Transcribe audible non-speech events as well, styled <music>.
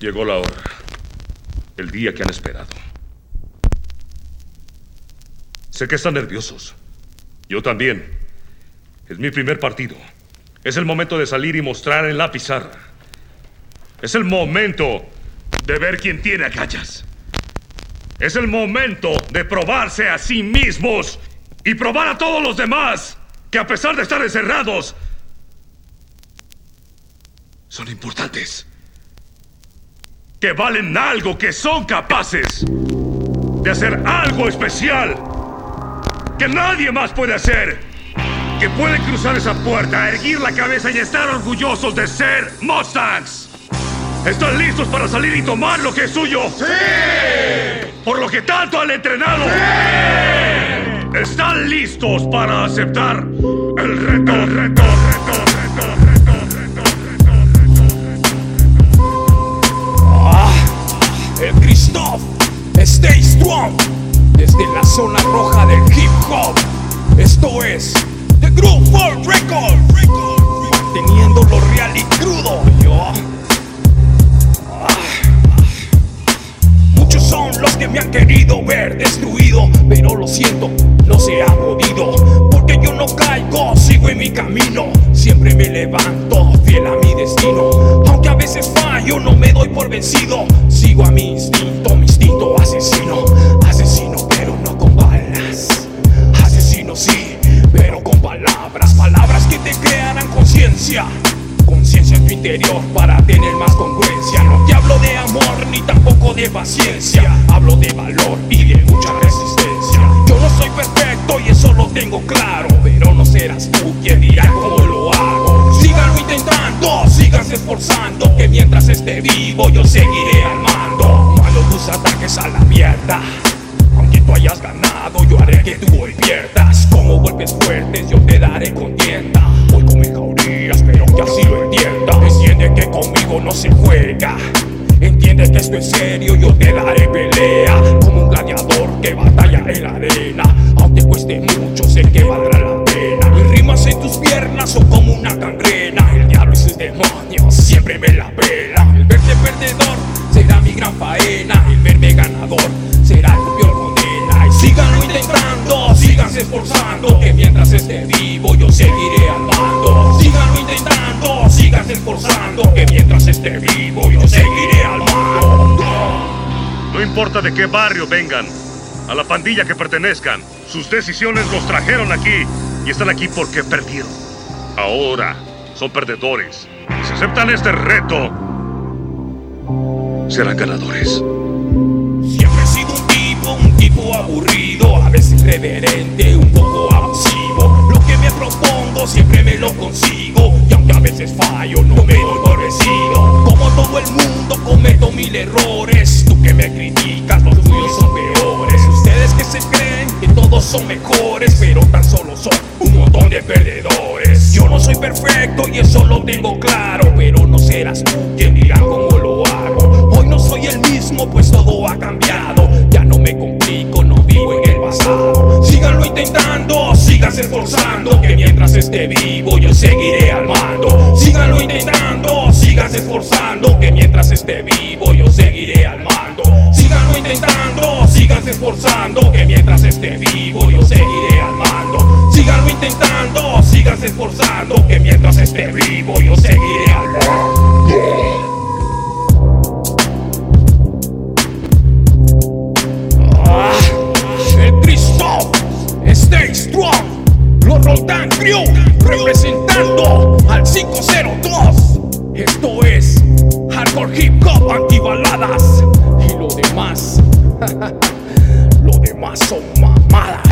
Llegó la hora. El día que han esperado. Sé que están nerviosos. Yo también. Es mi primer partido. Es el momento de salir y mostrar en la pizarra. Es el momento de ver quién tiene agallas. Es el momento de probarse a sí mismos y probar a todos los demás que a pesar de estar encerrados, son importantes. Que valen algo, que son capaces de hacer algo especial que nadie más puede hacer. Que pueden cruzar esa puerta, erguir la cabeza y estar orgullosos de ser Mustangs. ¿Están listos para salir y tomar lo que es suyo? ¡Sí! Por lo que tanto han entrenado. ¡Sí! ¿Están listos para aceptar el reto, reto, reto, reto, Desde la zona roja del hip hop. Esto es The Group World Record. Teniendo lo real y crudo. Muchos son los que me han querido ver destruido, pero lo siento, no se ha podido. Porque yo no caigo, sigo en mi camino. Siempre me levanto, fiel a mi destino. Aunque a veces fallo, no me doy por vencido. Sigo a mi instinto conciencia. En tu interior para tener más congruencia. No te hablo de amor ni tampoco de paciencia. Hablo de valor y de mucha resistencia. Yo no soy perfecto y eso lo tengo claro. Pero no serás tú quien dirá cómo lo hago. Síganlo intentando, síganse esforzando. Que mientras esté vivo yo seguiré al mando. Mando tus ataques a la mierda. Aunque tú hayas ganado, yo haré que tú hoy pierdas. Como golpes fuertes, yo te daré contienda. Hoy con jaurías, pero que así lo entienda. Entiende que conmigo no se juega. Entiende que esto es serio, yo te daré pelea. Como un gladiador que batalla en la arena. Aunque cueste mucho, sé que valdrá la pena. Mis rimas en tus piernas son como una gangrena. El diablo y sus demonios siempre me la pela. El verte perdedor será mi gran faena. El verme ganador será tu peor condena. Y síganlo intentando, síganse esforzando. Que mientras esté vivo yo seguiré esforzando. Que mientras esté vivo yo seguiré al mando. No importa de qué barrio vengan, a la pandilla que pertenezcan, sus decisiones los trajeron aquí y están aquí porque perdieron. Ahora son perdedores. Y si aceptan este reto, serán ganadores. Siempre he sido un tipo, un tipo aburrido, a veces irreverente, veces fallo, no me doy por vencido. Como todo el mundo cometo mil errores, tú que me criticas, los tuyos son peores. Ustedes que se creen que todos son mejores, pero tan solo son un montón de perdedores. Yo no soy perfecto y eso lo tengo claro, pero no serás tú quien dirá cómo lo hago. Hoy no soy el mismo, pues todo ha cambiado. Síganse esforzando. Que mientras esté vivo, yo seguiré al mando. Síganlo intentando, síganse esforzando. Que mientras esté vivo, yo seguiré al mando. Síganlo intentando, síganse esforzando. Que mientras esté vivo, yo seguiré al mando. Síganlo intentando, síganse esforzando. Que Stay strong. Los Roldán Crew representando al 502. Esto es Hardcore Hip Hop Antibaladas. Y lo demás, <laughs> lo demás son mamadas.